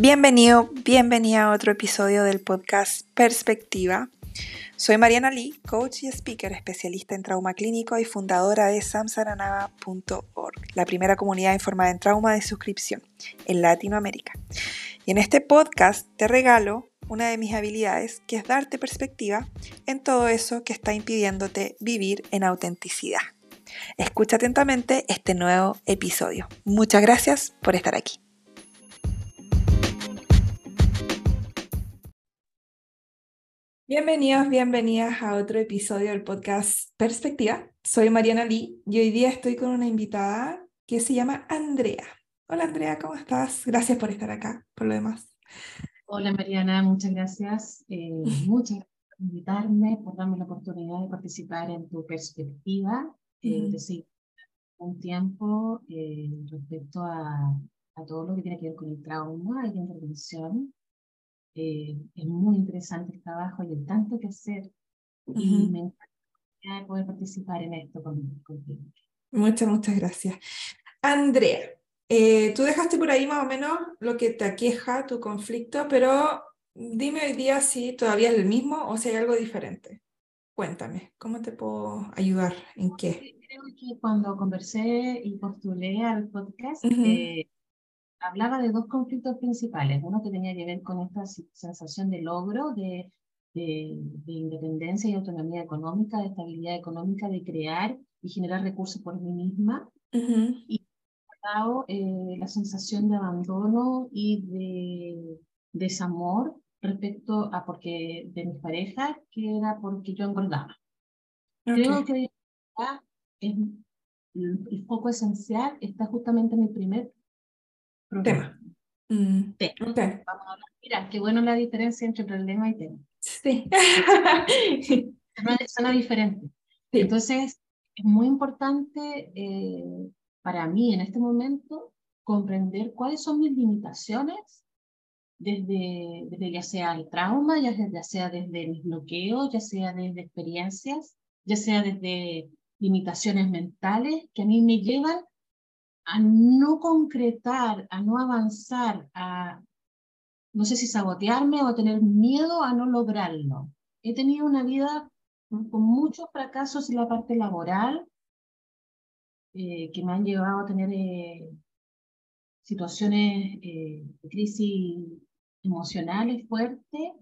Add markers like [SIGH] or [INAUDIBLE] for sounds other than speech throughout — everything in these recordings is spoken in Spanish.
Bienvenido, bienvenida a otro episodio del podcast Perspectiva. Soy Mariana Lee, coach y speaker especialista en trauma clínico y fundadora de samsaranava.org, la primera comunidad informada en trauma de suscripción en Latinoamérica. Y en este podcast te regalo una de mis habilidades, que es darte perspectiva en todo eso que está impidiéndote vivir en autenticidad. Escucha atentamente este nuevo episodio. Muchas gracias por estar aquí. Bienvenidos, bienvenidas a otro episodio del podcast Perspectiva. Soy Mariana Lee y hoy día estoy con una invitada que se llama Andrea. Hola Andrea, ¿cómo estás? Gracias por estar acá, por lo demás. Hola Mariana, muchas gracias. Eh, muchas gracias por invitarme, por darme la oportunidad de participar en tu perspectiva. Eh, un tiempo eh, respecto a, a, todo lo que tiene que ver con el trauma y la intervención eh, es muy interesante el trabajo, y hay tanto que hacer y me encanta poder participar en esto contigo. Muchas, muchas gracias. Andrea, eh, tú dejaste por ahí más o menos lo que te aqueja, tu conflicto, pero dime hoy día si todavía es el mismo o si hay algo diferente. Cuéntame, ¿cómo te puedo ayudar? ¿En qué? Creo que cuando conversé y postulé al podcast, hablaba de dos conflictos principales. Uno que tenía que ver con esta sensación de logro, de, de, independencia y autonomía económica, de estabilidad económica, de crear y generar recursos por mí misma. Y por lado, eh, la sensación de abandono y de desamor respecto a porque de mis parejas, que era porque yo engordaba. Creo que el foco esencial está justamente en el primer Tema. Mm, Vamos a hablar. Mira, qué bueno la diferencia entre problema y tema. Sí. [LAUGHS] Suena diferente. Entonces, es muy importante eh, para mí en este momento comprender cuáles son mis limitaciones desde, desde ya sea el trauma, ya, ya sea desde mis bloqueos, ya sea desde experiencias, ya sea desde limitaciones mentales que a mí me llevan a no concretar, a no avanzar, a no sé si sabotearme o tener miedo a no lograrlo. He tenido una vida con muchos fracasos en la parte laboral eh, que me han llevado a tener eh, situaciones eh, de crisis emocionales fuertes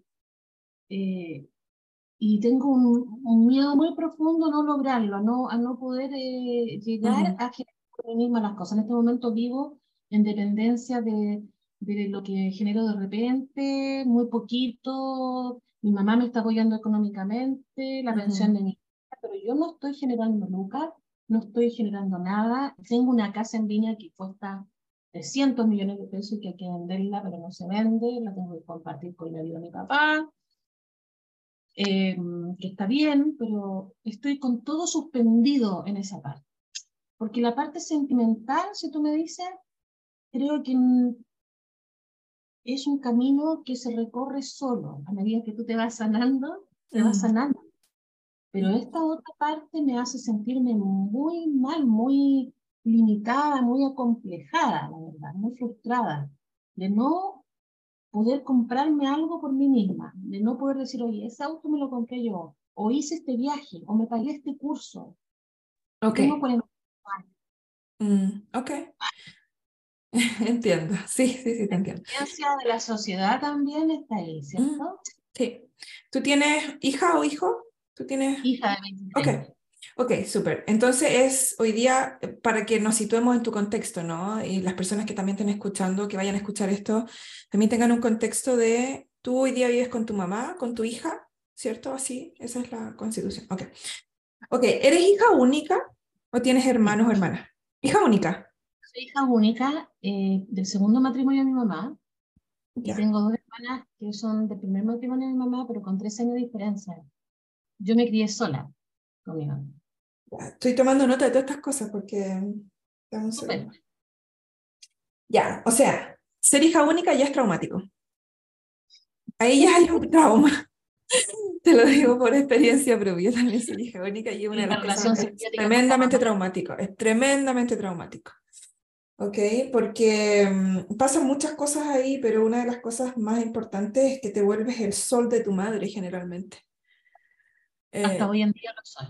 y tengo un, miedo muy profundo a no lograrlo, a no, a no poder llegar a generar misma las cosas. En este momento vivo en dependencia de, de lo que genero de repente, muy poquito. Mi mamá me está apoyando económicamente, la pensión de mi hija, pero yo no estoy generando lucas, no estoy generando nada. Tengo una casa en Viña que cuesta 300 millones de pesos y que hay que venderla, pero no se vende, la tengo que compartir con la vida de mi papá. Em, que está bien, pero estoy con todo suspendido en esa parte. Porque la parte sentimental, si tú me dices, creo que es un camino que se recorre solo. A medida que tú te vas sanando, te vas mm. sanando. Pero esta otra parte me hace sentirme muy mal, muy limitada, muy acomplejada, la verdad, muy frustrada, de no poder comprarme algo por mí misma, de no poder decir, oye, ese auto me lo compré yo, o hice este viaje, o me pagué este curso. Okay. Mm, ok. [LAUGHS] entiendo. Sí, sí, sí, te entiendo. La de la sociedad también está ahí, mm, ¿cierto? sí. ¿Tú tienes hija o hijo? ¿Tú tienes? Hija de 23. Ok. Ok, súper. Entonces es hoy día, eh, para que nos situemos en tu contexto, ¿no? Y las personas que también estén escuchando, que vayan a escuchar esto, también tengan un contexto de, tú hoy día vives con tu mamá, con tu hija, ¿cierto? Así, esa es la constitución. Ok. Ok, ¿eres hija única o tienes hermanos o hermanas? Hija única. Soy hija única eh, del segundo matrimonio de mi mamá. Y tengo dos hermanas que son del primer matrimonio de mi mamá, pero con tres años de diferencia. Yo me crié sola con mi mamá. Estoy tomando nota de todas estas cosas porque... Ya, o sea, ser hija única ya es traumático. Ahí ya hay un trauma. [LAUGHS] Te lo digo por experiencia propia, también soy hija única y una de las cosas es tremendamente traumático, es tremendamente traumático. ¿ok? Porque mm, pasan muchas cosas ahí, pero una de las cosas más importantes es que te vuelves el sol de tu madre generalmente. Hasta Eh, hoy en día lo soy.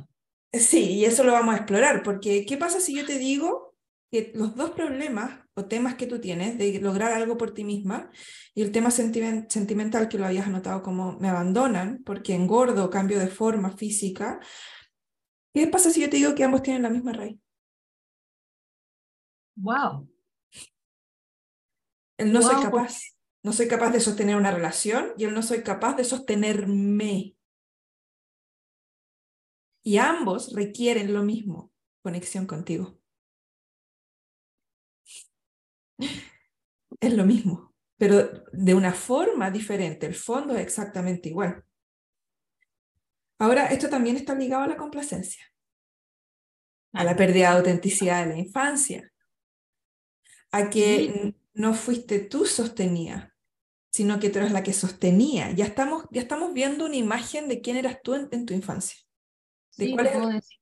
sí, y eso lo vamos a explorar, porque ¿qué pasa si yo te digo que los dos problemas o temas que tú tienes de lograr algo por ti misma y el tema sentimen- sentimental que lo habías anotado como me abandonan porque engordo, cambio de forma física, ¿qué pasa si yo te digo que ambos tienen la misma raíz? Wow. El no soy Guau, ¿por capaz. No soy capaz de sostener una relación y el no soy capaz de sostenerme. Y ambos requieren lo mismo, conexión contigo. Es lo mismo, pero de una forma diferente. El fondo es exactamente igual. Ahora, esto también está ligado a la complacencia, a la pérdida de autenticidad de la infancia, a que no fuiste tú sostenida, sino que tú eres la que sostenía. Ya estamos, ya estamos viendo una imagen de quién eras tú en, en tu infancia. ¿De Sí, cuál puedo decir.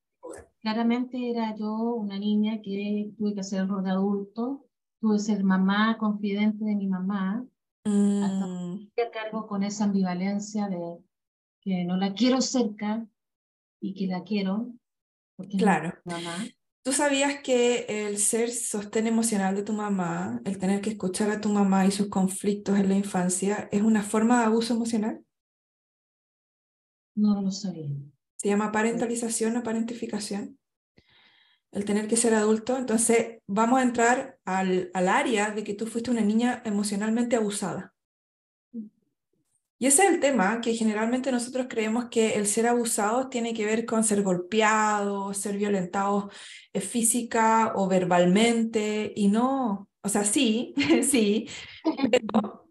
Claramente era yo una niña que tuve que hacer el rol de adulto, que ser mamá, confidente de mi mamá, Mm, a cargo con esa ambivalencia de que no la quiero cerca y que la quiero, porque claro. mi mamá. ¿Tú sabías que el ser sostén emocional de tu mamá, el tener que escuchar a tu mamá y sus conflictos en la infancia, es una forma de abuso emocional? No lo sabía. Se llama parentalización o parentificación. El tener que ser adulto. Entonces, vamos a entrar al, al área de que tú fuiste una niña emocionalmente abusada. Y ese es el tema, que generalmente nosotros creemos que el ser abusado tiene que ver con ser golpeado, ser violentado eh, física o verbalmente, y no, o sea, sí, [LAUGHS] sí, pero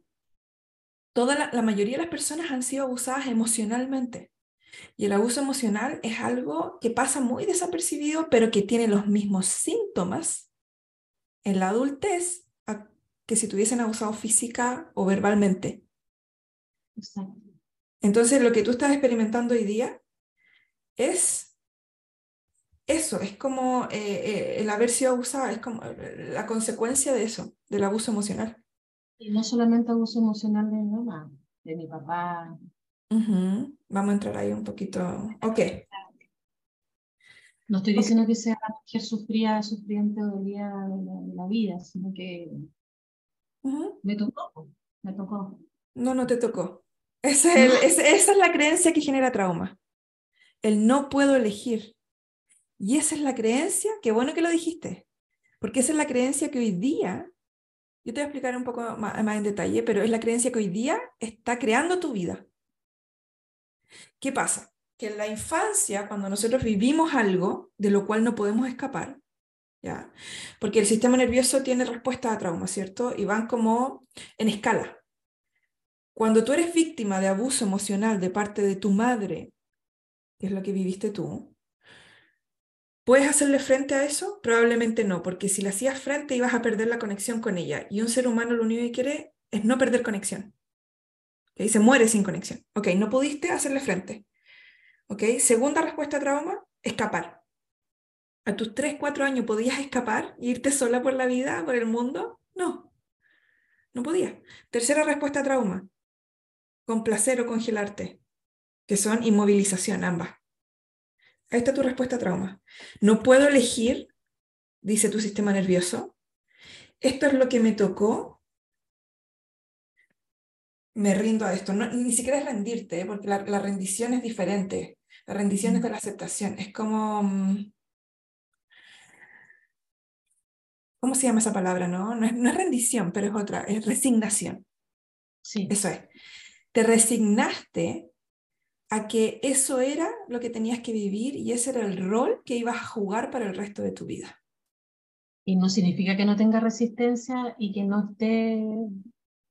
toda la, la mayoría de las personas han sido abusadas emocionalmente. Y el abuso emocional es algo que pasa muy desapercibido, pero que tiene los mismos síntomas en la adultez que si tuviesen abusado física o verbalmente. Exacto. Entonces, lo que tú estás experimentando hoy día es eso, es como eh, eh, el haber sido abusada, es como eh, la consecuencia de eso, del abuso emocional. Y no solamente abuso emocional de mi mamá, de mi papá. Ujú, Vamos a entrar ahí un poquito. Ok, No estoy diciendo que sea mujer sufría, sufriente o dolía la, la vida, sino que Ujú. me tocó, me tocó. No, no te tocó. Ese es el- ese- esa es la creencia que genera trauma. El no puedo elegir. Y esa es la creencia, qué bueno que lo dijiste, porque esa es la creencia que hoy día, yo te voy a explicar un poco más, más en detalle, pero es la creencia que hoy día está creando tu vida. ¿Qué pasa? Que en la infancia, cuando nosotros vivimos algo de lo cual no podemos escapar, ¿ya? Porque el sistema nervioso tiene respuestas a trauma, ¿cierto? Y van como en escala. Cuando tú eres víctima de abuso emocional de parte de tu madre, que es lo que viviste tú, ¿puedes hacerle frente a eso? Probablemente no, porque si le hacías frente ibas a perder la conexión con ella. Y un ser humano lo único que quiere es no perder conexión. Se muere sin conexión. Ok, no pudiste hacerle frente. ¿ok? Segunda respuesta a trauma, escapar. ¿A tus 3, 4 años podías escapar e irte sola por la vida, por el mundo? No, no podías. Tercera respuesta a trauma, complacer o congelarte, que son inmovilización ambas. Ahí está tu respuesta a trauma. No puedo elegir, dice tu sistema nervioso. Esto es lo que me tocó. Me rindo a esto. No, ni siquiera es rendirte, ¿eh? porque la, la rendición es diferente. La rendición es de la aceptación. Es como... mm, ¿Cómo se llama esa palabra? No, no es, no es rendición, pero es otra. Es resignación. Sí, Eso es. Te resignaste a que eso era lo que tenías que vivir y ese era el rol que ibas a jugar para el resto de tu vida. y no significa que no tenga resistencia y que no esté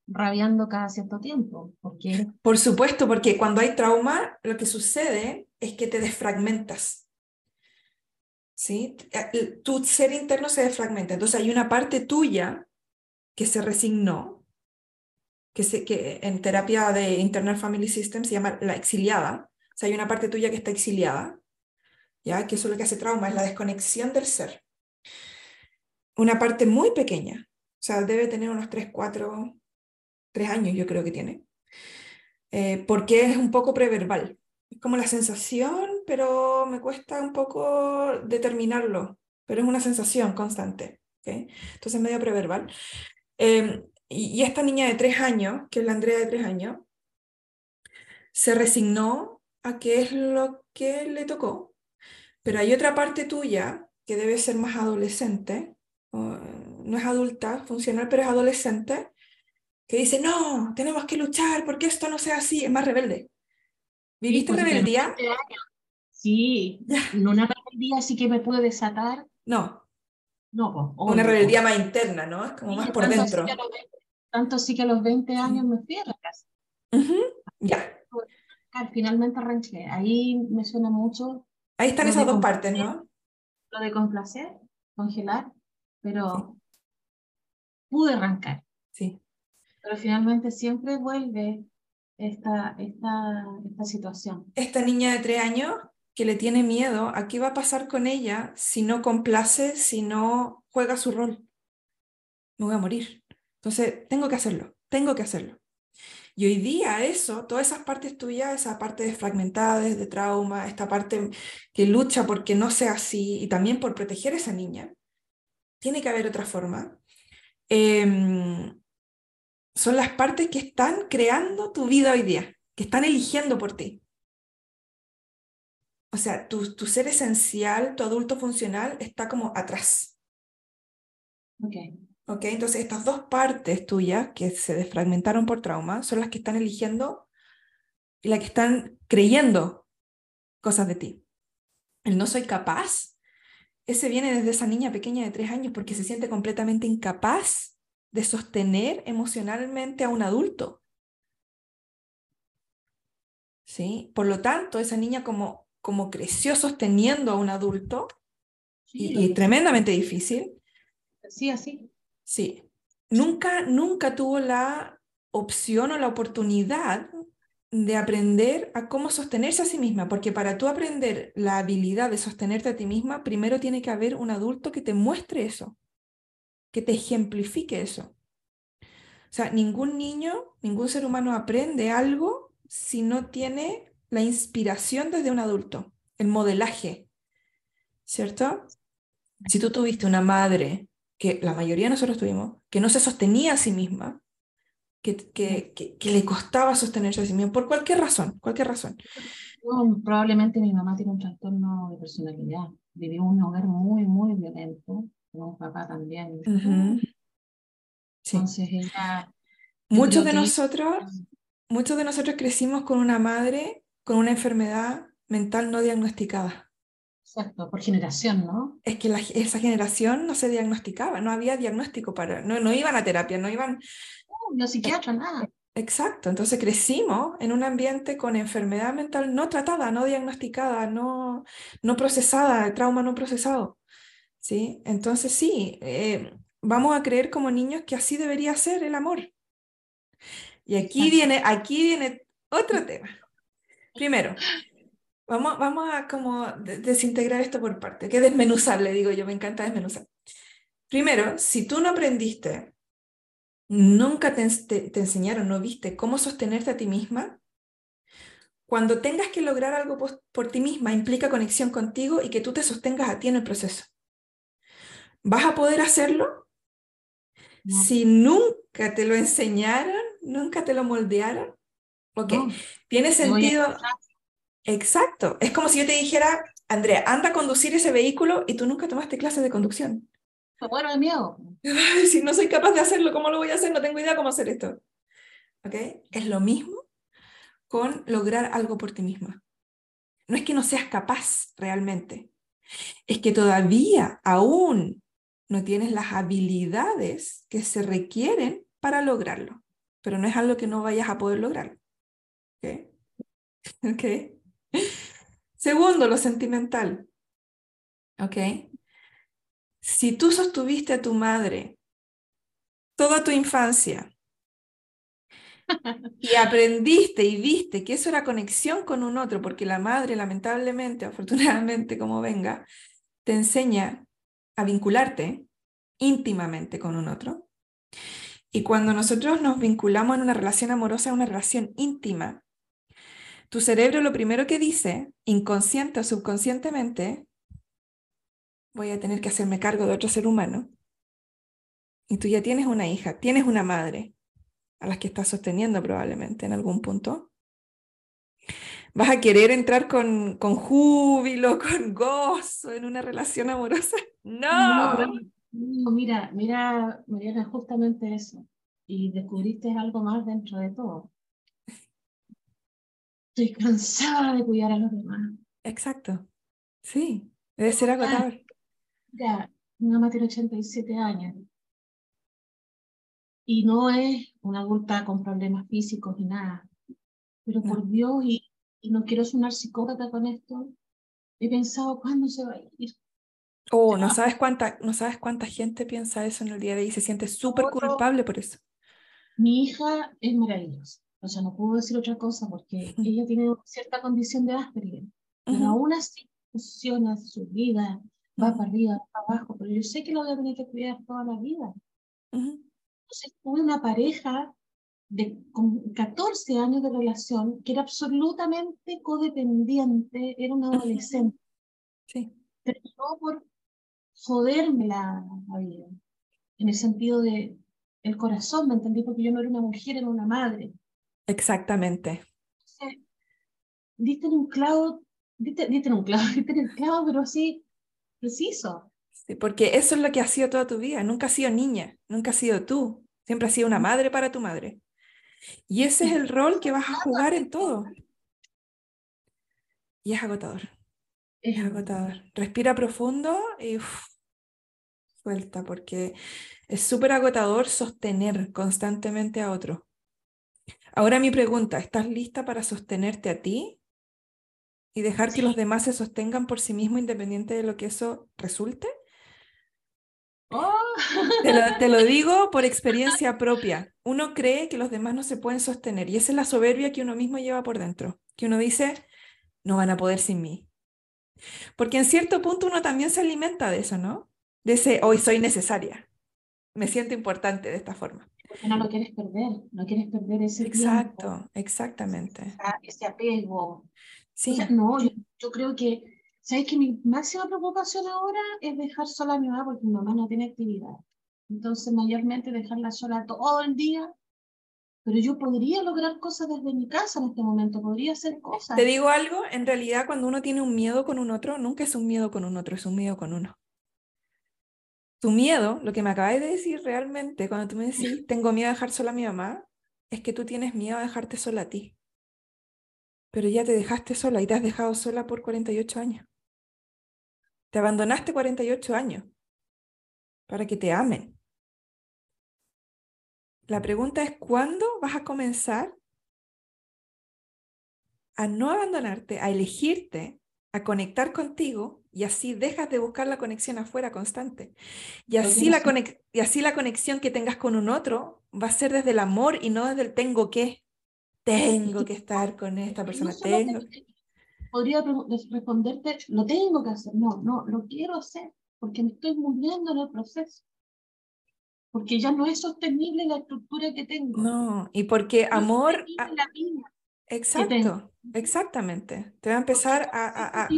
rabiando cada cierto tiempo, porque Por supuesto, porque cuando hay trauma, lo que sucede es que te desfragmentas. ¿Sí? Tu ser interno se desfragmenta. Entonces hay una parte tuya que se resignó, que, se, que en terapia de Internal Family System se llama la exiliada. O sea, hay una parte tuya que está exiliada, ¿ya? Que eso es lo que hace trauma, es la desconexión del ser. una parte muy pequeña, o sea, debe tener unos 3, 4, 3 años yo creo que tiene, eh, porque es un poco preverbal. Es como la sensación, pero me cuesta un poco determinarlo, pero es una sensación constante. ¿okay? Entonces medio preverbal. Eh, y, y, esta niña de 3 años, que es la Andrea de 3 años, se resignó a qué es lo que le tocó, pero hay otra parte tuya que debe ser más adolescente, no es adulta, funcional, pero es adolescente, que dice, no, tenemos que luchar porque esto no sea así, es más rebelde. ¿Viviste pues, rebeldía? Sí, no una rebeldía así que me puede desatar. No. No, pues, Una rebeldía más interna, ¿no? Es como más por dentro. Sí tanto sí que a los 20 años me fui a la casa. Ya. Finalmente arranqué. Ahí me suena mucho. Ahí están esas dos partes, ¿no? Lo de complacer, congelar, pero pude arrancar. Sí. Pero finalmente siempre vuelve esta, esta, esta situación. Esta niña de tres años que le tiene miedo a qué va a pasar con ella si no complace, si no juega su rol. Me voy a morir. Entonces, tengo que hacerlo, tengo que hacerlo. Y hoy día eso, todas esas partes tuyas, esa parte desfragmentada, de trauma, esta parte que lucha porque no sea así y también por proteger a esa niña, tiene que haber otra forma. Eh, son las partes que están creando tu vida hoy día, que están eligiendo por ti. O sea, tu, tu ser esencial, tu adulto funcional, está como atrás. Ok. Ok, entonces estas dos partes tuyas que se desfragmentaron por trauma son las que están eligiendo y las que están creyendo cosas de ti. El no soy capaz, ese viene desde esa niña pequeña de tres años porque se siente completamente incapaz de sostener emocionalmente a un adulto. ¿Sí? Por lo tanto, esa niña como, como creció sosteniendo a un adulto, y, y, tremendamente difícil. Sí, así. Sí. Nunca, nunca tuvo la opción o la oportunidad de aprender a cómo sostenerse a sí misma, porque para tú aprender la habilidad de sostenerte a ti misma, primero tiene que haber un adulto que te muestre eso que te ejemplifique eso. O sea, ningún niño, ningún ser humano aprende algo si no tiene la inspiración desde un adulto, el modelaje, ¿cierto? Si tú tuviste una madre, que la mayoría de nosotros tuvimos, que no se sostenía a sí misma, que, que, que, le costaba sostenerse a sí misma, por cualquier razón, cualquier razón. probablemente mi mamá tiene un trastorno de personalidad, vivió un hogar muy, muy violento, con papá también. sí. Entonces ella... Muchos de nosotros, muchos de nosotros crecimos con una madre con una enfermedad mental no diagnosticada. Exacto, por generación, ¿no? Es que esa generación no se diagnosticaba, no había diagnóstico para, no, no iban a terapia, no iban... Uh, no psiquiatra, nada. Exacto, entonces crecimos en un ambiente con enfermedad mental no tratada, no diagnosticada, no, no procesada, trauma no procesado. ¿Sí? Entonces sí, eh, vamos a creer como niños que así debería ser el amor. Y aquí viene, aquí viene otro tema. Primero, vamos, vamos a como desintegrar esto por parte, que desmenuzable, digo yo, me encanta desmenuzar. Primero, si tú no aprendiste, nunca te, te enseñaron, no viste cómo sostenerte a ti misma, cuando tengas que lograr algo por, por, ti misma implica conexión contigo y que tú te sostengas a ti en el proceso. ¿Vas a poder hacerlo? Si nunca te lo enseñaron, nunca te lo moldearon. Ok, tiene sentido. Exacto. Es como si yo te dijera, Andrea, anda a conducir ese vehículo y tú nunca tomaste clases de conducción. Me muero de miedo. si no soy capaz de hacerlo, ¿cómo lo voy a hacer? No tengo idea cómo hacer esto. ¿Ok? Es lo mismo con lograr algo por ti misma. No es que no seas capaz realmente. Es que todavía, aún no tienes las habilidades que se requieren para lograrlo, pero no es algo que no vayas a poder lograr. ¿Okay? [LAUGHS] ¿Okay? Segundo, lo sentimental. ¿Ok? Si tú sostuviste a tu madre toda tu infancia y [LAUGHS] aprendiste y viste que eso era conexión con un otro, porque la madre, lamentablemente, afortunadamente, como venga, te enseña a vincularte íntimamente con un otro. Y cuando nosotros nos vinculamos en una relación amorosa, una relación íntima, tu cerebro lo primero que dice, inconsciente o subconscientemente, voy a tener que hacerme cargo de otro ser humano. Y tú ya tienes una hija, tienes una madre a las que estás sosteniendo probablemente en algún punto. ¿Vas a querer entrar con, con júbilo, [LAUGHS] con gozo en una relación amorosa? No. no, mira, mira, Mariana, justamente eso. Y descubriste algo más dentro de todo. Estoy cansada de cuidar a los demás. Exacto. Sí, debe ser agotador. Mira, mi mamá tiene 87 años. Y no es una adulta con problemas físicos ni nada. Pero por Dios, y, y no quiero sonar psicópata con esto, he pensado, ¿cuándo se va a ir? Oh, no sabes cuánta, no sabes cuánta gente piensa eso en el día de hoy y se siente súper culpable por eso. Mi hija es maravillosa. O sea, no puedo decir otra cosa porque [LAUGHS] ella tiene cierta condición de Asperger. Pero aún así funciona su vida, va para arriba, para abajo, pero yo sé que lo voy a tener que cuidar toda la vida. Entonces tuve una pareja de, con 14 años de relación que era absolutamente codependiente, era un adolescente. Sí. Pero no por joderme la, vida, en el sentido de el corazón, ¿me entendí? Porque yo no era una mujer, era una madre. Exactamente. Entonces, diste en un clavo, diste, en un clavo, [LAUGHS] diste en el clavo, pero así, preciso. Sí, porque eso es lo que has sido toda tu vida. Nunca has sido niña, nunca has sido tú. Siempre has sido una madre para tu madre. Y ese es el rol que vas a jugar en todo. Y es agotador. Es agotador. Respira profundo y suelta, porque es súper agotador sostener constantemente a otro. Ahora mi pregunta, ¿estás lista para sostenerte a ti y dejar que los demás se sostengan por sí mismos independiente de lo que eso resulte? Oh. Te, lo, digo por experiencia propia. Uno cree que los demás no se pueden sostener y esa es la soberbia que uno mismo lleva por dentro, que uno dice, no van a poder sin mí. Porque en cierto punto uno también se alimenta de eso, ¿no? De ese, hoy soy necesaria, me siento importante de esta forma. Porque no lo quieres perder, no quieres perder ese Exacto, exactamente. Ese apego. Sí. no, yo creo que ¿Sabes que mi máxima preocupación ahora es dejar sola a mi mamá porque mi mamá no tiene actividad? Entonces, mayormente dejarla sola todo el día. Pero yo podría lograr cosas desde mi casa en este momento, podría hacer cosas. Te digo algo, en realidad cuando uno tiene un miedo con un otro, nunca es un miedo con un otro, es un miedo con uno. Tu miedo, lo que me acabas de decir realmente, cuando tú me decís, [LAUGHS] tengo miedo de dejar sola a mi mamá, es que tú tienes miedo de dejarte sola a ti. Pero ya te dejaste sola y te has dejado sola por 48 años. Te abandonaste 48 años para que te amen. La pregunta es, ¿cuándo vas a comenzar a no abandonarte, a elegirte, a conectar contigo y así dejas de buscar la conexión afuera constante? Y así, la y así la conexión que tengas con un otro va a ser desde el amor y no desde el tengo que. Tengo que estar con esta persona, tengo podría responderte, lo tengo que hacer. No, no, lo quiero hacer porque me estoy muriendo en el proceso. Porque ya no es sostenible la estructura que tengo. No, y porque amor... la vida Exacto, exactamente. Te va a empezar a... a,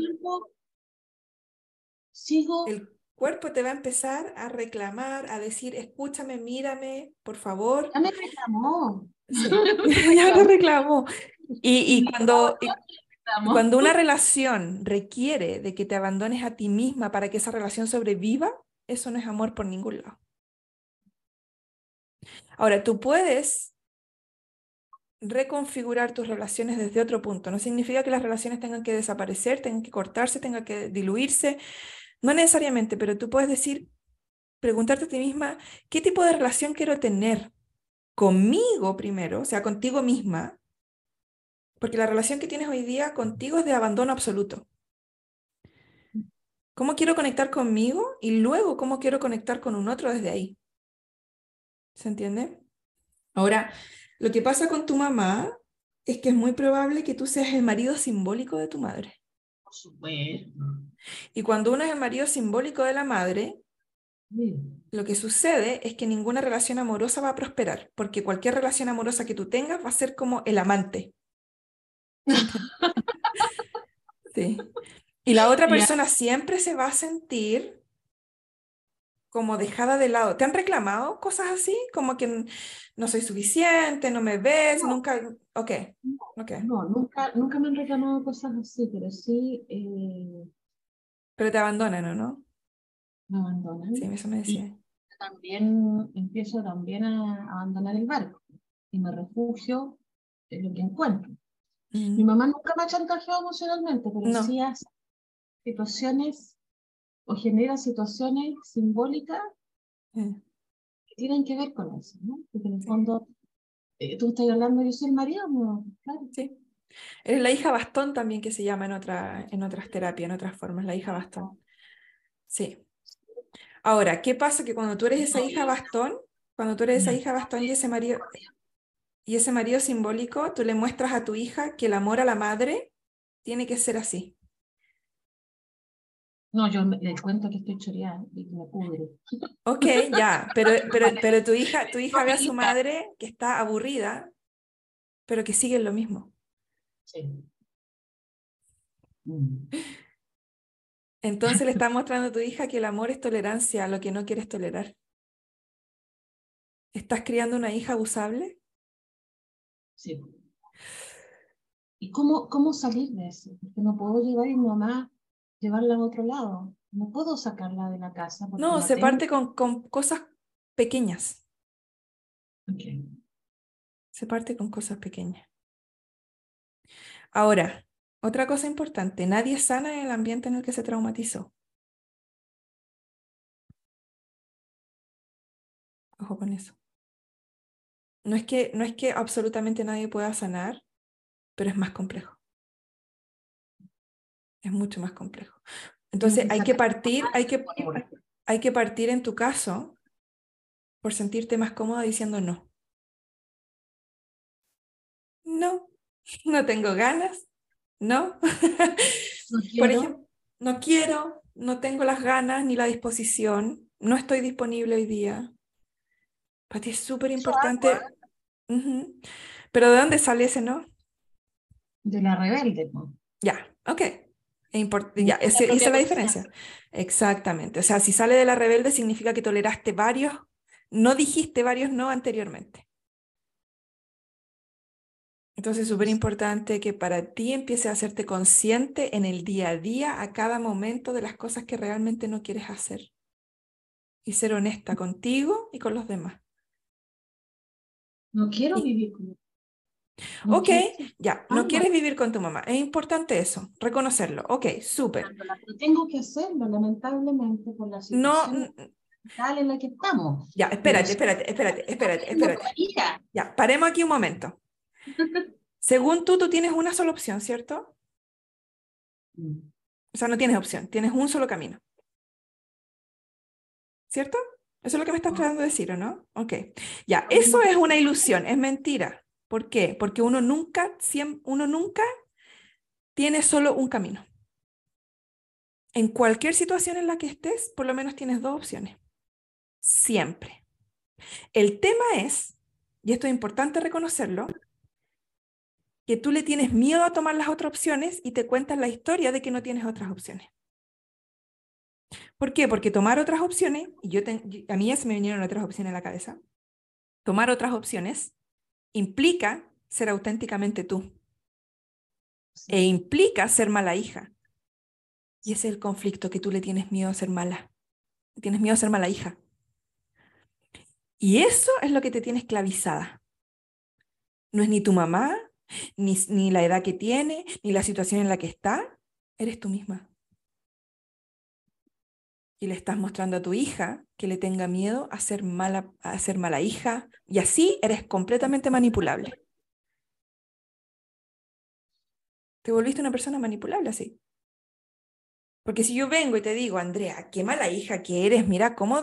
sigo... El cuerpo te va a empezar a reclamar, a decir, escúchame, mírame, por favor. Ya me reclamó. [LAUGHS] [LAUGHS] ya me reclamó. Y, y cuando... Cuando una [LAUGHS] relación requiere de que te abandones a ti misma para que esa relación sobreviva, eso no es amor por ningún lado. Ahora, tú puedes reconfigurar tus relaciones desde otro punto. No significa que las relaciones tengan que desaparecer, tengan que cortarse, tengan que diluirse. No necesariamente, pero tú puedes decir, preguntarte a ti misma, ¿qué tipo de relación quiero tener conmigo primero, o sea, contigo misma, porque la relación que tienes hoy día contigo es de abandono absoluto. ¿Cómo quiero conectar conmigo? Y luego, ¿cómo quiero conectar con un otro desde ahí? ¿Se entiende? Ahora, lo que pasa con tu mamá es que es muy probable que tú seas el marido simbólico de tu madre. Por supuesto. Y cuando uno es el marido simbólico de la madre, Lo que sucede es que ninguna relación amorosa va a prosperar, porque cualquier relación amorosa que tú tengas va a ser como el amante. [LAUGHS] sí. Y la otra persona siempre se va a sentir como dejada de lado. ¿Te han reclamado cosas así? Como que no soy suficiente, no me ves, nunca... Ok, ok. No, nunca, nunca me han reclamado cosas así, pero sí... Eh, pero te abandonan, ¿o no? Me abandonan. Sí, eso me decía. también empiezo también a abandonar el barco y me refugio en lo que encuentro. Mi mm. mamá nunca me ha chantajeado emocionalmente, pero sí hace situaciones o genera situaciones simbólicas mm. que tienen que ver con eso, ¿no? Porque en el fondo, eh, tú estás hablando, yo soy el marido, ¿no? Claro. Sí. Eres la hija bastón también que se llama en, otra, en otras terapias, en otras formas, la hija bastón. Sí. Ahora, ¿qué pasa? Que cuando tú eres esa hija bastón, cuando tú eres esa hija bastón y ese marido, y ese marido simbólico, tú le muestras a tu hija que el amor a la madre tiene que ser así. No, yo le cuento que estoy choreada y que me pudre. [LAUGHS] Ok, ya, pero, pero, pero tu hija, tu hija ve a su madre que está aburrida, pero que sigue lo mismo. Sí. Mm. Entonces le [LAUGHS] está mostrando a tu hija que el amor es tolerancia a lo que no quieres tolerar. ¿Estás criando una hija abusable? Sí. ¿Y cómo, cómo salir de eso? Porque no puedo llevar a mi mamá, llevarla a otro lado. No puedo sacarla de la casa. No, se parte con, con, cosas pequeñas. Okay. Se parte con cosas pequeñas. Ahora, otra cosa importante, nadie sana en el ambiente en el que se traumatizó. Ojo con eso. No es que, no es que absolutamente nadie pueda sanar, pero es más complejo. Es mucho más complejo. Entonces hay que partir, hay que, hay que partir en tu caso por sentirte más cómoda diciendo no. No, [LAUGHS] no tengo ganas, no. no [LAUGHS] por ejemplo, no quiero, no tengo las ganas ni la disposición, no estoy disponible hoy día. Para ti es súper importante. Pero ¿de dónde sale ese no? De la rebelde. Ya, ok. ya, esa es la diferencia. Exactamente. O sea, si sale de la rebelde significa que toleraste varios, no dijiste varios no anteriormente. Entonces es súper importante que para ti empieces a hacerte consciente en el día a día, a cada momento, de las cosas que realmente no quieres hacer. Y ser honesta contigo y con los demás. No quiero vivir con no ok, ya, no quieres vivir con tu mamá. Es importante eso, reconocerlo. Ok, súper. Tengo que hacerlo, lamentablemente, por la situación no, en la que estamos. Ya, espérate, espérate, espérate, espérate, espérate. Ya, paremos aquí un momento. [LAUGHS] Según tú, tú tienes una sola opción, ¿cierto? Mm. O sea, no tienes opción, tienes un solo camino. ¿Cierto? Eso es lo que me estás tratando de decir, ¿o no? Ok. Ya, eso es una ilusión, es mentira. ¿Por qué? Porque uno nunca, uno nunca tiene solo un camino. En cualquier situación en la que estés, por lo menos tienes dos opciones. Siempre. El tema es, y esto es importante reconocerlo, que tú le tienes miedo a tomar las otras opciones y te cuentas la historia de que no tienes otras opciones. ¿Por qué? Porque tomar otras opciones, y yo, a mí ya se me vinieron otras opciones a la cabeza, tomar otras opciones implica ser auténticamente tú. E implica ser mala hija. Y ese es el conflicto que tú le tienes miedo a ser mala. Tienes miedo a ser mala hija. Y eso es lo que te tiene esclavizada. No es ni tu mamá, ni, ni la edad que tiene, ni la situación en la que está. Eres tú misma y le estás mostrando a tu hija que le tenga miedo a ser mala, a ser mala hija, y así eres completamente manipulable. Te volviste una persona manipulable así. Porque si yo vengo y te digo, Andrea, qué mala hija que eres, mira, ¿cómo,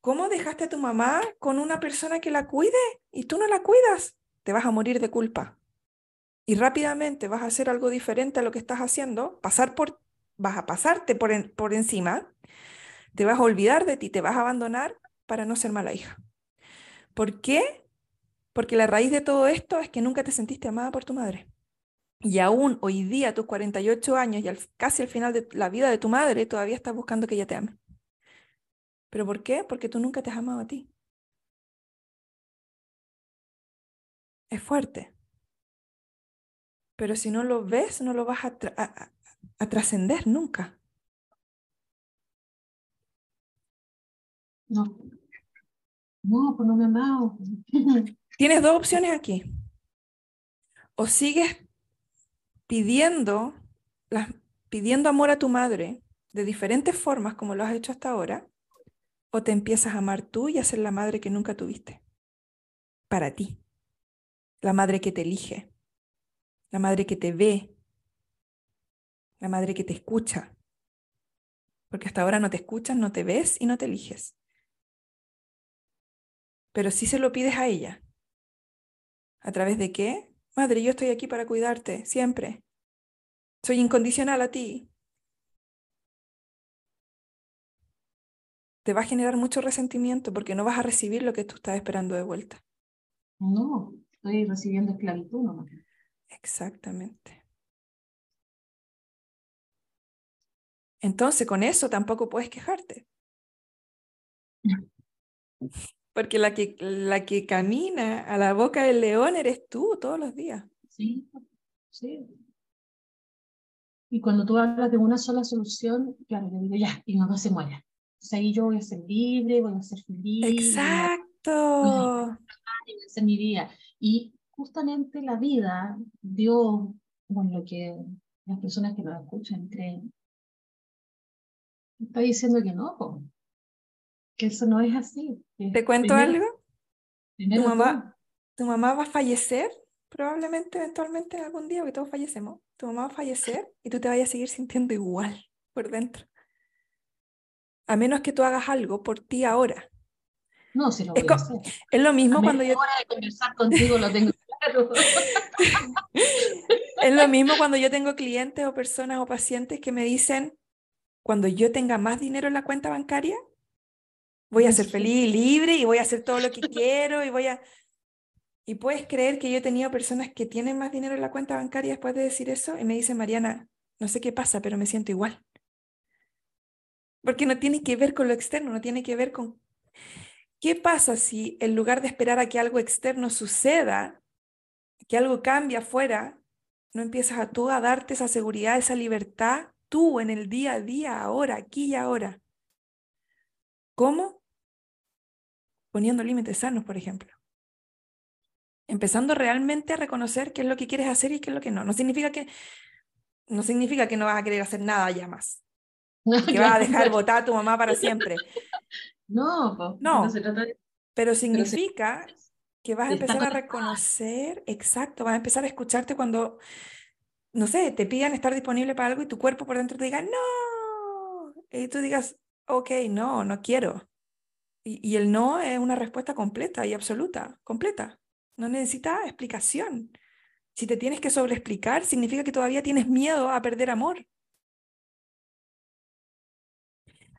cómo dejaste a tu mamá con una persona que la cuide y tú no la cuidas? Te vas a morir de culpa. Y rápidamente vas a hacer algo diferente a lo que estás haciendo, pasar por, vas a pasarte por, por encima Te vas a olvidar de ti, te vas a abandonar para no ser mala hija. ¿Por qué? Porque la raíz de todo esto es que nunca te sentiste amada por tu madre. Y aún hoy día, a tus 48 años y casi al final de la vida de tu madre, todavía estás buscando que ella te ame. ¿Pero por qué? Porque tú nunca te has amado a ti. Es fuerte. Pero si no lo ves, no lo vas a, a trascender nunca. No. No, pues no me amado. [LAUGHS] Tienes dos opciones aquí. O sigues pidiendo, pidiendo amor a tu madre de diferentes formas como lo has hecho hasta ahora, o te empiezas a amar tú y a ser la madre que nunca tuviste. Para ti. La madre que te elige. La madre que te ve. La madre que te escucha. Porque hasta ahora no te escuchas, no te ves y no te eliges. Pero sí se lo pides a ella. ¿A través de qué? Madre, yo estoy aquí para cuidarte, siempre. Soy incondicional a ti. Te va a generar mucho resentimiento porque no vas a recibir lo que tú estás esperando de vuelta. No, estoy recibiendo esclavitud nomás. Exactamente. Entonces, con eso tampoco puedes quejarte. [LAUGHS] Porque la que, la que camina a la boca del león eres tú todos los días. Sí, sí. Y cuando tú hablas de una sola solución, claro, yo digo, ya, y no se muera. O sea, ahí yo voy a ser libre, voy a ser feliz. Exacto. Voy a, hacer mi vida. Y justamente la vida, Dios, bueno, lo que las personas que lo escuchan creen, está diciendo que no, que eso no es así. ¿Te cuento algo? ¿Tu mamá, ¿Tu mamá va a fallecer? Probablemente, eventualmente, algún día, que todos fallecemos. Tu mamá va a fallecer y tú te vayas a seguir sintiendo igual por dentro. A menos que tú hagas algo por ti ahora. No, si lo voy es, a hacer. es lo mismo cuando yo. Hora de conversar contigo lo tengo claro. [LAUGHS] es lo mismo cuando yo tengo clientes o personas o pacientes que me dicen, cuando yo tenga más dinero en la cuenta bancaria, voy a ser feliz y libre y voy a hacer todo lo que quiero y voy a... Y puedes creer que yo he tenido personas que tienen más dinero en la cuenta bancaria después de decir eso y me dicen, Mariana, no sé qué pasa, pero me siento igual. Porque no tiene que ver con lo externo, no tiene que ver con... ¿Qué pasa si en lugar de esperar a que algo externo suceda, que algo cambie afuera, no empiezas a tú a darte esa seguridad, esa libertad, tú en el día a día, ahora, aquí y ahora? ¿Cómo? Poniendo límites sanos, por ejemplo. Empezando realmente a reconocer qué es lo que quieres hacer y qué es lo que no. No significa que no, significa que no vas a querer hacer nada ya más. [LAUGHS] que vas a dejar votar a tu mamá para [LAUGHS] siempre. No, no. Pero significa que vas a empezar a reconocer, exacto, vas a empezar a escucharte cuando, no sé, te pidan estar disponible para algo y tu cuerpo por dentro te diga, no. Y tú digas, ok, no, no quiero. Y, el no es una respuesta completa y absoluta, completa. No necesita explicación. Si te tienes que sobreexplicar, significa que todavía tienes miedo a perder amor.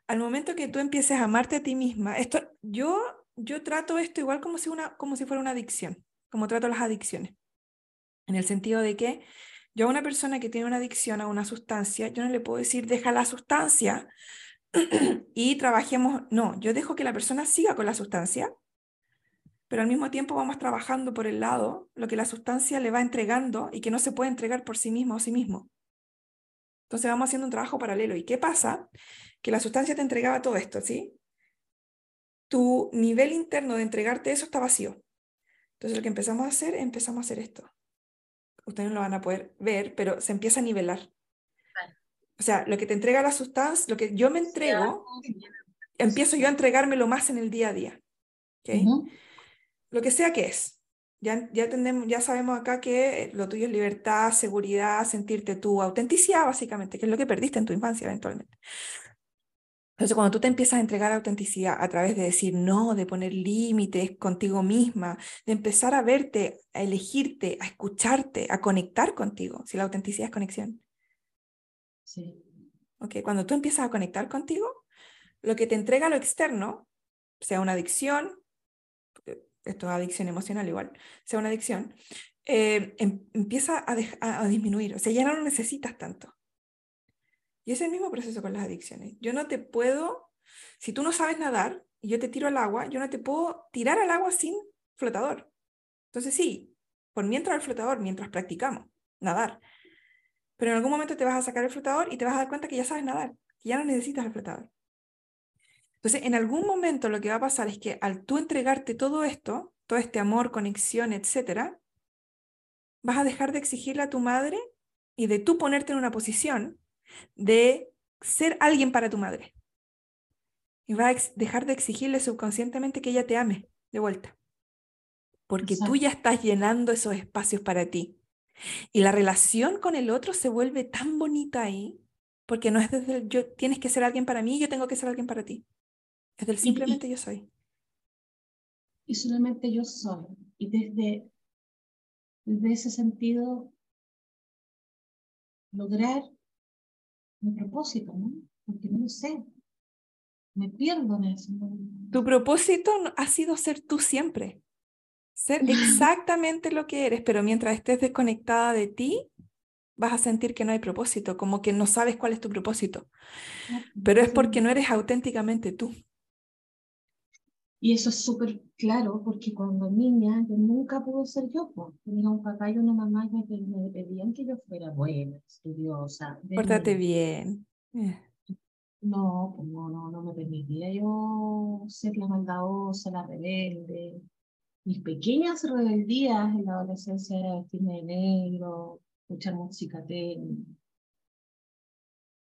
Al momento que tú empieces a amarte a ti misma, esto, yo, yo trato esto igual como si, una, como si fuera una adicción, como trato las adicciones. En el sentido de que yo a una persona que tiene una adicción a una sustancia, yo no le puedo decir deja la sustancia, [CLEARS THROAT] y trabajemos, no, yo dejo que la persona siga con la sustancia, pero al mismo tiempo vamos trabajando por el lado lo que la sustancia le va entregando y que no se puede entregar por sí mismo o sí mismo. Entonces vamos haciendo un trabajo paralelo. ¿Y qué pasa? Que la sustancia te entregaba todo esto, ¿sí? Tu nivel interno de entregarte eso está vacío. Entonces lo que empezamos a hacer, empezamos a hacer esto. Ustedes no lo van a poder ver, pero se empieza a nivelar. O sea, lo que te entrega la sustancia, lo que yo me entrego, empiezo yo a entregármelo más en el día a día. ¿okay? Lo que sea que es. Ya, ya, ya sabemos acá que lo tuyo es libertad, seguridad, sentirte tú, autenticidad básicamente, que es lo que perdiste en tu infancia eventualmente. Entonces, cuando tú te empiezas a entregar autenticidad a través de decir no, de poner límites contigo misma, de empezar a verte, a elegirte, a escucharte, a conectar contigo, si la autenticidad es conexión, Sí. Okay, cuando tú empiezas a conectar contigo, lo que te entrega lo externo, sea una adicción, esto es adicción emocional igual, sea una adicción, eh, em, empieza a, a, disminuir, o sea, ya no lo necesitas tanto. Y es el mismo proceso con las adicciones. Yo no te puedo, si tú no sabes nadar y yo te tiro al agua, yo no te puedo tirar al agua sin flotador. Entonces sí, por mientras el flotador, mientras practicamos nadar. Pero en algún momento te vas a sacar el flotador y te vas a dar cuenta que ya sabes nadar, que ya no necesitas el flotador. Entonces, en algún momento lo que va a pasar es que al tú entregarte todo esto, todo este amor, conexión, etcétera, vas a dejar de exigirle a tu madre y de tú ponerte en una posición de ser alguien para tu madre. Y vas a dejar de exigirle subconscientemente que ella te ame de vuelta. Porque tú ya estás llenando esos espacios para ti. Y la relación con el otro se vuelve tan bonita ahí, porque no es desde el yo tienes que ser alguien para mí, yo tengo que ser alguien para ti. Es del simplemente yo soy. Y solamente yo soy. Y desde, desde ese sentido, lograr mi propósito, ¿no? Porque no lo sé. Me pierdo en eso. Tu propósito ha sido ser tú siempre. Ser exactamente lo que eres, pero mientras estés desconectada de ti, vas a sentir que no hay propósito, como que no sabes cuál es tu propósito. Pero es porque no eres auténticamente tú. Y eso es súper claro porque cuando niña yo nunca pude ser yo. Tenía un papá y una mamá que me pedían que yo fuera buena, estudiosa. Pórtate bien. Eh. No, pues no, no, no me permitía yo ser la maldadosa, la rebelde. Mis pequeñas rebeldías en la adolescencia era vestirme de negro, escuchar música técnica.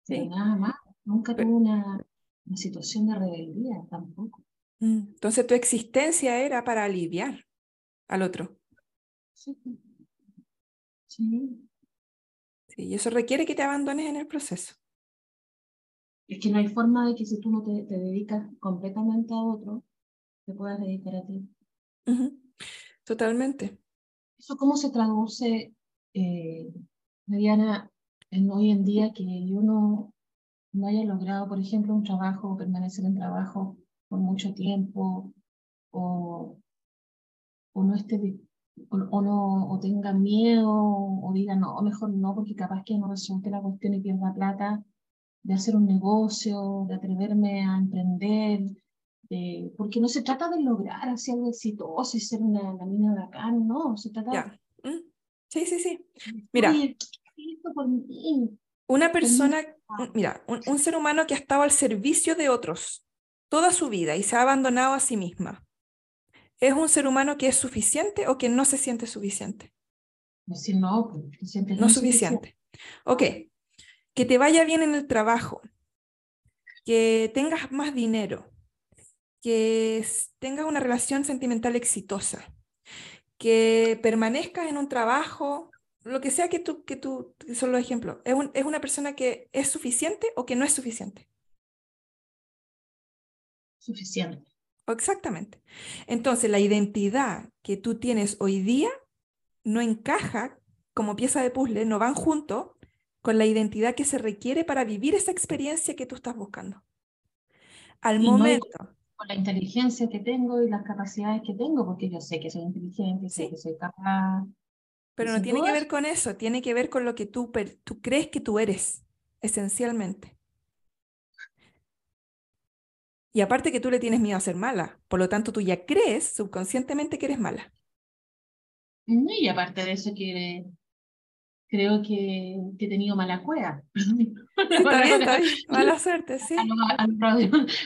Sí. nada más. Nunca tuve una, una situación de rebeldía tampoco. Mm, entonces tu existencia era para aliviar al otro. Sí. Sí. Sí, y eso requiere que te abandones en el proceso. Es que no hay forma de que si tú no te, dedicas completamente a otro, te puedas dedicar a ti. Totalmente. ¿Eso cómo se traduce, eh, Mariana, en hoy en día que yo no, haya logrado, por ejemplo, un trabajo, permanecer en trabajo por mucho tiempo o, o no esté o, no o tenga miedo o diga no mejor no porque capaz que no resulte la cuestión y pierda plata de hacer un negocio de atreverme a emprender porque no se trata de lograr hacer algo exitoso y ser una, mina bacán no se trata mm. sí sí sí mira una persona mira un ser humano que ha estado al servicio de otros toda su vida y se ha abandonado a sí misma, ¿es un ser humano que es suficiente o que no se siente suficiente? Pues no, pues, no suficiente. Ok, que te vaya bien en el trabajo, que tengas más dinero, que tengas una relación sentimental exitosa, que permanezcas en un trabajo, lo que sea que tú, que tú, son los ejemplos, ¿es, ¿es una persona que es suficiente o que no es suficiente? suficiente. Exactamente. Entonces, la identidad que tú tienes hoy día no encaja como pieza de puzzle, no van juntos con la identidad que se requiere para vivir esa experiencia que tú estás buscando. Al momento. Con la inteligencia que tengo y las capacidades que tengo, porque yo sé que soy inteligente, sé que soy capaz. Pero no tiene que ver con eso, tiene que ver con lo que tú, tú crees que tú eres, esencialmente. Y aparte que tú le tienes miedo a ser mala, por lo tanto tú ya crees subconscientemente que eres mala. Y aparte de eso que creo que, he tenido mala cueva. [LAUGHS] [LAUGHS] Mala suerte, sí.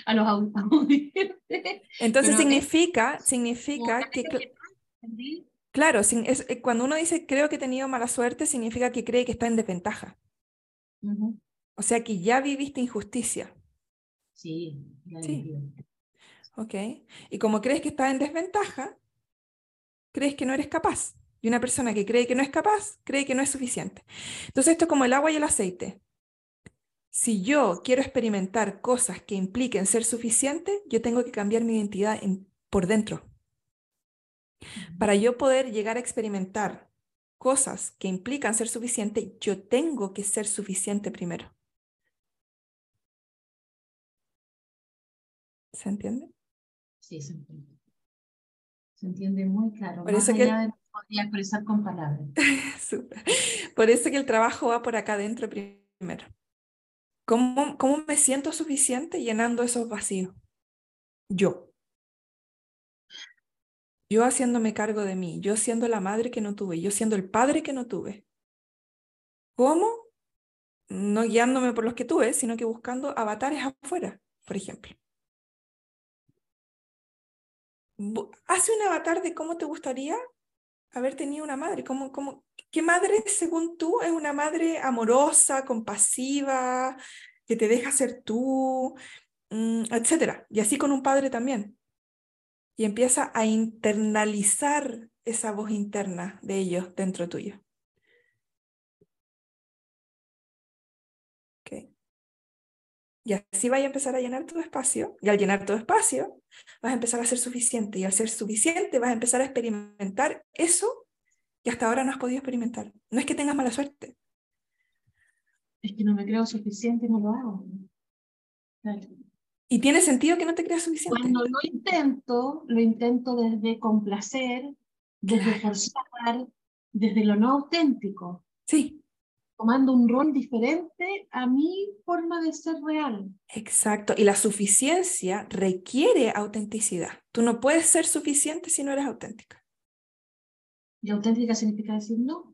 A los, [LAUGHS] Entonces significa, significa que... Claro, eh, cuando uno dice creo que he tenido mala suerte, significa que cree que está en desventaja. O sea que ya viviste injusticia. Sí, sí. Ok. Y como crees que estás en desventaja, crees que no eres capaz. Y una persona que cree que no es capaz, cree que no es suficiente. Entonces esto es como el agua y el aceite. Si yo quiero experimentar cosas que impliquen ser suficiente, yo tengo que cambiar mi identidad por dentro. Para yo poder llegar a experimentar cosas que implican ser suficiente, yo tengo que ser suficiente primero. ¿Se entiende? Sí, se entiende. Se entiende muy claro. Por más eso que- de podría expresar con palabras. [LAUGHS] Súper. Por eso que el trabajo va por acá adentro primero. ¿Cómo, ¿Cómo me siento suficiente llenando esos vacíos? Yo. Yo haciéndome cargo de mí, yo siendo la madre que no tuve, yo siendo el padre que no tuve. ¿Cómo? No guiándome por los que tuve, sino que buscando avatares afuera, por ejemplo. Hace un avatar de cómo te gustaría haber tenido una madre. ¿Cómo, cómo, ¿Qué madre, según tú, es una madre amorosa, compasiva, que te deja ser tú, mm, etcétera? Y así con un padre también. Y empieza a internalizar esa voz interna de ellos dentro tuyo. Y así vas a empezar a llenar tu espacio. Y al llenar tu espacio, vas a empezar a ser suficiente. Y al ser suficiente, vas a empezar a experimentar eso que hasta ahora no has podido experimentar. No es que tengas mala suerte. Es que no me creo suficiente y no lo hago. Y tiene sentido que no te creas suficiente. Cuando lo intento, lo intento desde complacer, desde Claro. forzar, desde lo no auténtico, Sí, tomando un rol diferente a mi forma de ser real. exacto. Y la suficiencia requiere autenticidad. Tú no puedes ser suficiente si no eres auténtica. Y auténtica significa decir no.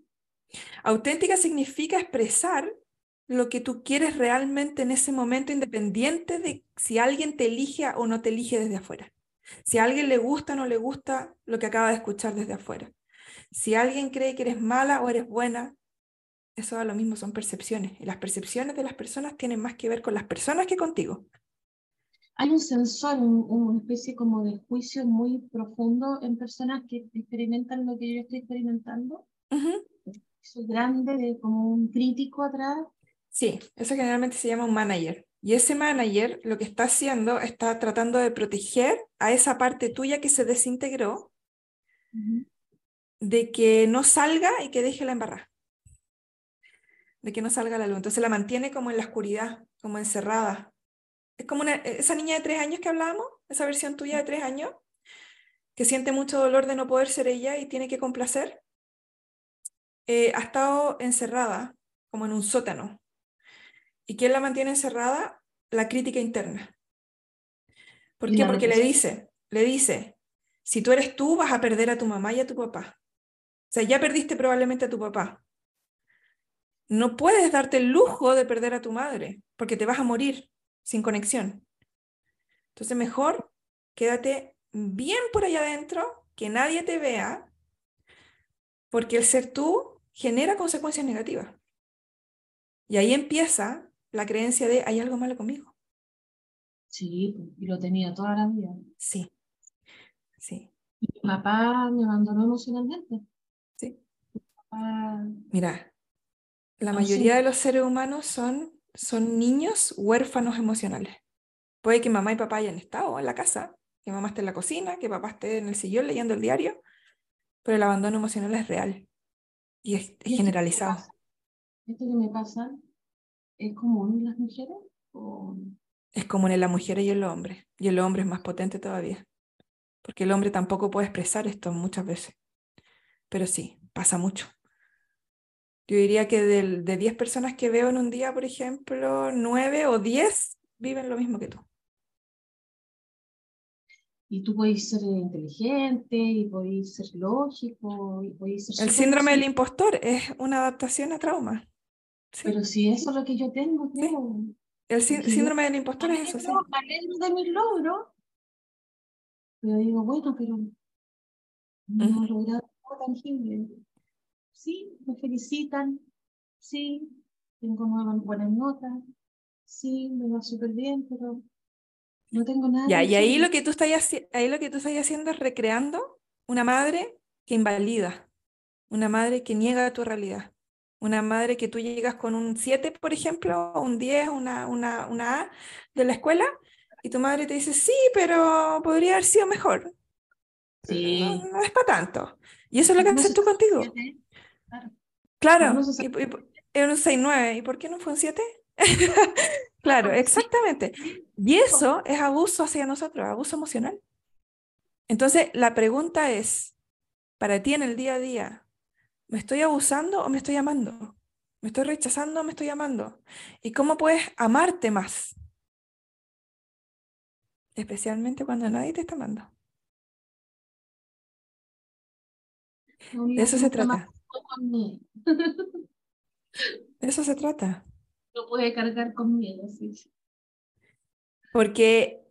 Auténtica significa expresar lo que tú quieres realmente en ese momento, independiente de si alguien te elige o no te elige desde afuera. Si a alguien le gusta o no le gusta lo que acaba de escuchar desde afuera. Si alguien cree que eres mala o eres buena, eso da lo mismo, son percepciones. Y las percepciones de las personas tienen más que ver con las personas que contigo. Hay un sensor, un- una especie como de juicio muy profundo en personas que experimentan lo que yo estoy experimentando. Ujú. Eso grande, de como un crítico atrás. Sí, eso generalmente se llama un manager. Y ese manager lo que está haciendo, está tratando de proteger a esa parte tuya que se desintegró de que no salga y que deje la embarrada. De que no salga la luz. Entonces la mantiene como en la oscuridad, como encerrada. Es como una- esa niña de tres años que hablábamos, esa versión tuya de tres años, que siente mucho dolor de no poder ser ella y tiene que complacer. eh, ha estado encerrada, como en un sótano. ¿Y quién la mantiene encerrada? La crítica interna. ¿Por qué? Porque le dice, le dice, si tú eres tú, vas a perder a tu mamá y a tu papá. O sea, ya perdiste probablemente a tu papá. No puedes darte el lujo de perder a tu madre, porque te vas a morir sin conexión. Entonces, mejor quédate bien por allá adentro, que nadie te vea, porque el ser tú genera consecuencias negativas. Y ahí empieza la creencia de hay algo malo conmigo. Sí, y lo tenía toda la vida. Sí, sí, Y mi papá me abandonó emocionalmente. sí. Papá- Mira, la Ah, mayoría sí. de los seres humanos son, son niños huérfanos emocionales. Puede que mamá y papá hayan estado en la casa, que mamá esté en la cocina, que papá esté en el sillón leyendo el diario, pero el abandono emocional es real y es, es ¿Y esto que me generalizado. ¿Esto que me pasa es común en las mujeres? ¿O Es común en la mujer y en los hombres, y el hombre es más potente todavía, porque el hombre tampoco puede expresar esto muchas veces, pero sí, pasa mucho. Yo diría que del- de 10 personas que veo en un día, por ejemplo, 9 o 10 viven lo mismo que tú. Y tú podéis ser inteligente, y podéis ser lógico, y ser El síndrome del impostor es una adaptación a trauma. Sí, Pero si eso es lo que yo tengo, el sí- yo síndrome del impostor es eso, sí. me alegro de mis logros, pero digo, bueno, pero no he logrado algo tangible. Sí, me felicitan, sí, tengo nuevas buenas notas, sí, me va súper bien, pero no tengo nada Ya, y ahí lo que tú estás, ahí lo que tú estás haciendo es recreando una madre que invalida, una madre que niega tu realidad, una madre que tú llegas con un 7, por ejemplo, un 10, una, una, una A de la escuela, y tu madre te dice, sí, pero podría haber sido mejor. Sí. No, no es para tanto. Y eso es lo que No haces tú contigo. siete, claro. Claro, y, y- era un 6-9, ¿y por qué no fue un 7? [LAUGHS] claro, exactamente. Y eso es abuso hacia nosotros, abuso emocional. Entonces, la pregunta es, para ti en el día a día, ¿me estoy abusando o me estoy amando? ¿Me estoy rechazando o me estoy amando? ¿Y cómo puedes amarte más? Especialmente cuando nadie te está amando. De eso se trata. De eso se trata. No puede cargar con miedo, sí. Porque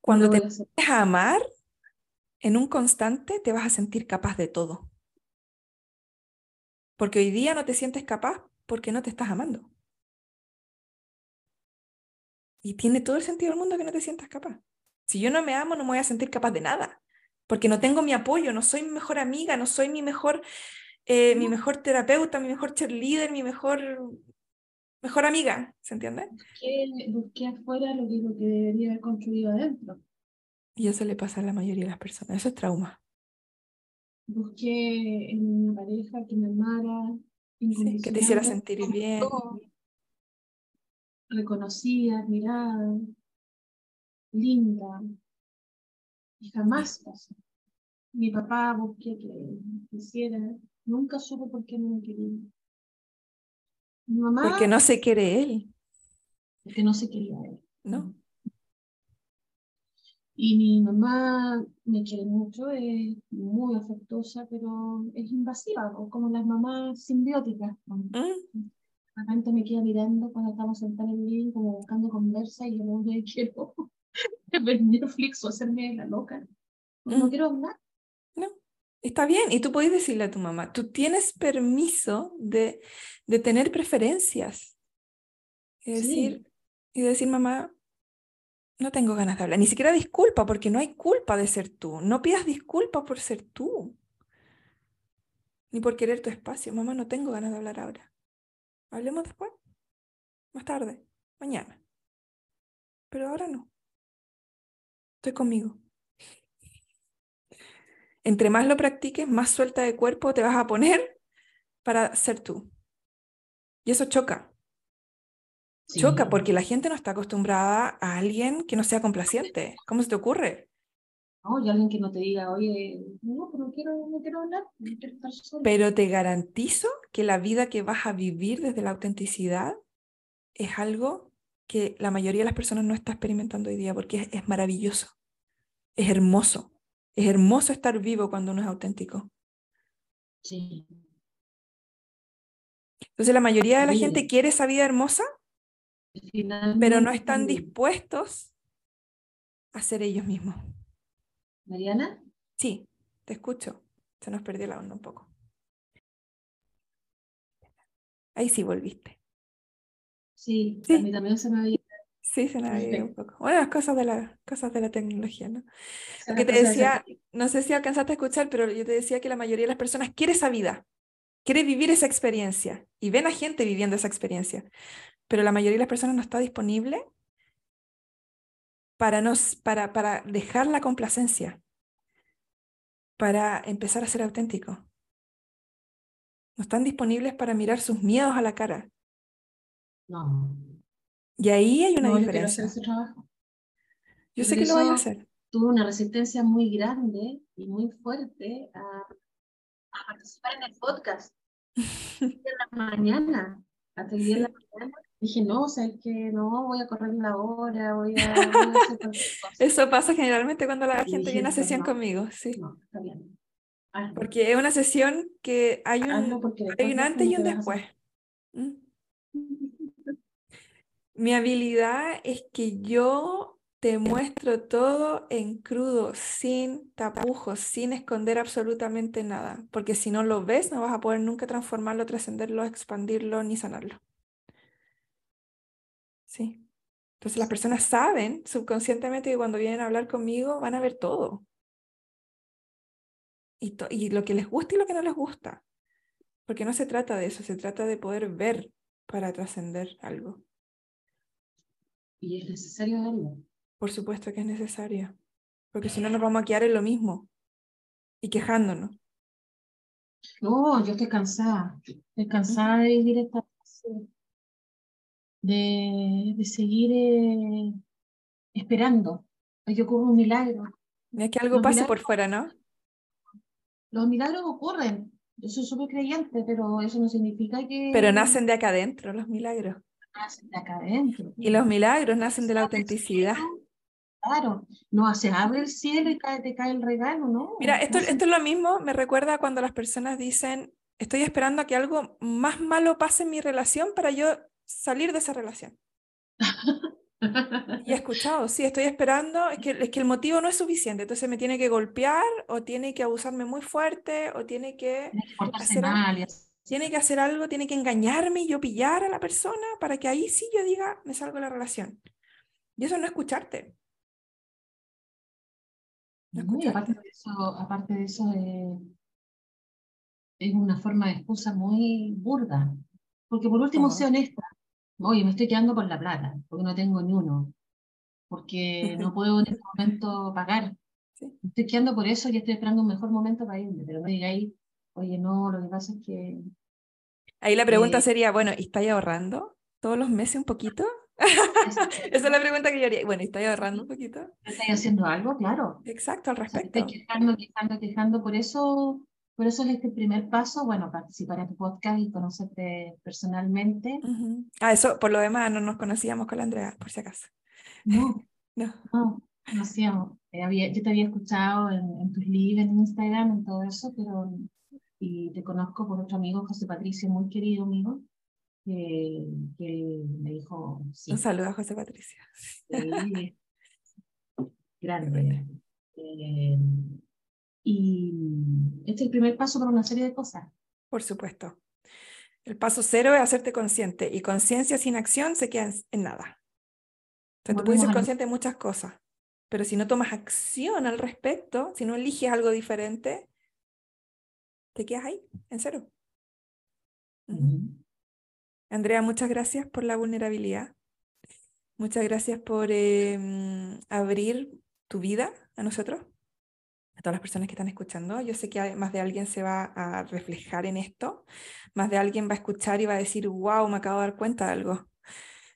cuando te empiezas a amar en un constante, te vas a sentir capaz de todo. Porque hoy día no te sientes capaz porque no te estás amando. Y tiene todo el sentido del mundo que no te sientas capaz. Si yo no me amo, no me voy a sentir capaz de nada. Porque no tengo mi apoyo, no soy mi mejor amiga, no soy mi mejor, eh, mi mejor terapeuta, mi mejor cheerleader, mi mejor, mejor amiga. ¿Se entiende? Busqué, afuera lo que, lo que debería haber construido adentro. Y eso le pasa a la mayoría de las personas. Eso es trauma. Busqué en una pareja que me amara. que te hiciera sentir bien. Reconocida, admirada, linda. Y jamás pasó. Mi papá busqué que quisiera. Nunca supo por qué no me quería. Mi mamá. Porque no se quiere él. Porque no se quería él. No. Y mi mamá me quiere mucho, es muy afectuosa, pero es invasiva, como las mamás simbióticas. Mm. De repente me queda mirando cuando estamos sentados en el living, como buscando conversa, y yo no quiero [LAUGHS] ver Netflix o hacerme la loca. No mm. quiero hablar. No, está bien. Y tú puedes decirle a tu mamá, tú tienes permiso de, de tener preferencias. Y decir, y decir, mamá, no tengo ganas de hablar. Ni siquiera disculpa, porque no hay culpa de ser tú. No pidas disculpa por ser tú. Ni por querer tu espacio. Mamá, no tengo ganas de hablar ahora. Hablemos después. Más tarde. Mañana. Pero ahora no. Estoy conmigo. Entre más lo practiques, más suelta de cuerpo te vas a poner para ser tú. Y eso choca. Choca porque la gente no está acostumbrada a alguien que no sea complaciente. ¿Cómo se te ocurre? No, y alguien que no te diga, oye, no, pero no quiero, no quiero hablar, no quiero estar Pero te garantizo que la vida que vas a vivir desde la autenticidad es algo que la mayoría de las personas no está experimentando hoy día porque es, es maravilloso, es hermoso. Es hermoso estar vivo cuando uno es auténtico. Sí. Entonces la mayoría de la gente quiere esa vida hermosa pero no están dispuestos a ser ellos mismos. Mariana. Sí, te escucho. Se nos perdió la onda un poco. Ahí sí volviste. Sí, sí. a mí también se me había Sí, se me había un poco. Bueno, las cosas de la, cosas de la tecnología, ¿no? Porque te decía, no sé si alcanzaste a escuchar, pero yo te decía que la mayoría de las personas quiere esa vida, quiere vivir esa experiencia y ven a gente viviendo esa experiencia pero la mayoría de las personas no está disponible para, nos, para, para dejar la complacencia, para empezar a ser auténtico. No están disponibles para mirar sus miedos a la cara. No. Y ahí hay una diferencia. Yo, yo sé que lo voy a hacer. Tuve una resistencia muy grande y muy fuerte a, a participar en el podcast. [LAUGHS] en la mañana, hasta el día de la mañana, Dije, no, o sea, es que no, voy a correr la hora, voy a, [LAUGHS] hacer Eso pasa generalmente cuando la gente viene a sesión conmigo, sí. No, está bien. Porque es una sesión que hay un, hay un antes y un después. ¿Mm? Mi habilidad es que yo te muestro todo en crudo, sin tapujos, sin esconder absolutamente nada. Porque si no lo ves, no vas a poder nunca transformarlo, trascenderlo, expandirlo ni sanarlo. Sí. Entonces las personas saben subconscientemente que cuando vienen a hablar conmigo van a ver todo. Y, y lo que les gusta y lo que no les gusta. Porque no se trata de eso, se trata de poder ver para trascender algo. ¿Y es necesario verlo? Por supuesto que es necesario. Porque si no nos vamos a quedar en lo mismo y quejándonos. No, yo estoy cansada. Estoy cansada de vivir esta de, de seguir eh, esperando a que ocurra un milagro. Es que algo pase por fuera, ¿no? Los milagros ocurren. Yo soy súper creyente, pero eso no significa que... Pero nacen de acá adentro los milagros. Nacen de acá adentro. Y los milagros nacen de la autenticidad. Claro, no se abre el cielo y cae, te cae el regalo, ¿no? Mira, esto, esto es lo mismo, me recuerda cuando las personas dicen, estoy esperando a que algo más malo pase en mi relación para yo salir de esa relación. Y he escuchado, sí, estoy esperando, es que, es que el motivo no es suficiente, entonces me tiene que golpear o tiene que abusarme muy fuerte o tiene que, hacer, algo, tiene que hacer algo, tiene que engañarme y yo pillar a la persona para que ahí sí yo diga, me salgo de la relación. Y eso no es escucharte. aparte de eso, aparte de eso eh, es una forma de excusa muy burda. Porque por último, sé honesta. Oye, me estoy quedando por la plata, porque no tengo ni uno. Porque no [LAUGHS] puedo en este momento pagar. Estoy quedando por eso y estoy esperando un mejor momento para irme. Pero no digáis, oye, no, lo que pasa es que. Ahí la pregunta eh, sería, bueno, ¿y estáis ahorrando todos los meses un poquito? [LAUGHS] Esa es la pregunta que yo haría. Bueno, ¿estáis ahorrando un poquito? ¿Estáis haciendo algo? Claro. Exacto, al respecto. O quejando, quejando, quejando. Por eso, por eso es este primer paso, bueno, participar en tu podcast y conocerte personalmente. Ah, eso, por lo demás, no nos conocíamos con la Andrea, por si acaso. No, [LAUGHS] no, no conocíamos. Eh, yo te había escuchado en, en tus lives, en Instagram, en todo eso, pero y te conozco por otro amigo, José Patricio, muy querido amigo, que, me dijo... Un saludo a José Patricio. [LAUGHS] grande. Eh, y este es el primer paso para una serie de cosas. Por supuesto. El paso cero es hacerte consciente y conciencia sin acción se queda en, nada. O tú puedes ser consciente de muchas cosas, pero si no tomas acción al respecto, si no eliges algo diferente, te quedas ahí, en cero. Andrea, muchas gracias por la vulnerabilidad. Muchas gracias por em, abrir tu vida a nosotros, a todas las personas que están escuchando. Yo sé que más de alguien se va a reflejar en esto, más de alguien va a escuchar y va a decir, wow, me acabo de dar cuenta de algo.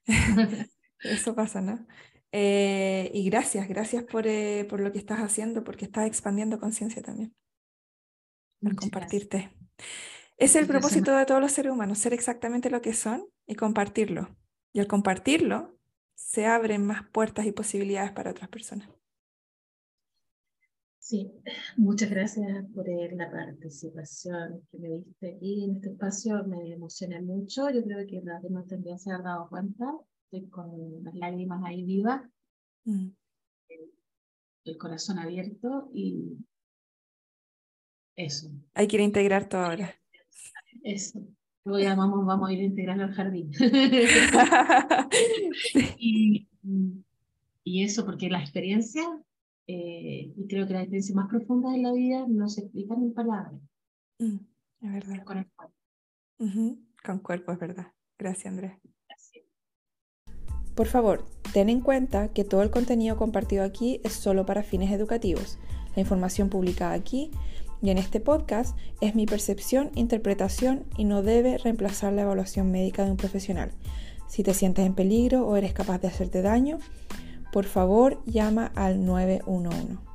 [LAUGHS] Eso pasa, ¿no? Eh, y gracias, gracias por, eh, por lo que estás haciendo, porque estás expandiendo conciencia también al compartirte. Es el propósito de todos los seres humanos, ser exactamente lo que son y compartirlo. Y al compartirlo, se abren más puertas y posibilidades para otras personas. Sí, muchas gracias por la participación que me diste aquí en este espacio. Me emocioné mucho. Yo creo que las demás también se han dado cuenta. Estoy con las lágrimas ahí vivas, mm. el corazón abierto y eso. Hay que ir a integrar todo ahora. Eso. Luego ya vamos, vamos a ir integrando al jardín. [LAUGHS] y, y, eso, porque la experiencia, eh, y creo que las experiencias más profundas de la vida no se explican en palabras. Mm, es verdad. Con el cuerpo. Con cuerpo, es verdad. Gracias, Andrés. Gracias. Por favor, ten en cuenta que todo el contenido compartido aquí es solo para fines educativos. La información publicada aquí y en este podcast es mi percepción, interpretación y no debe reemplazar la evaluación médica de un profesional. Si te sientes en peligro o eres capaz de hacerte daño, por favor llama al 911.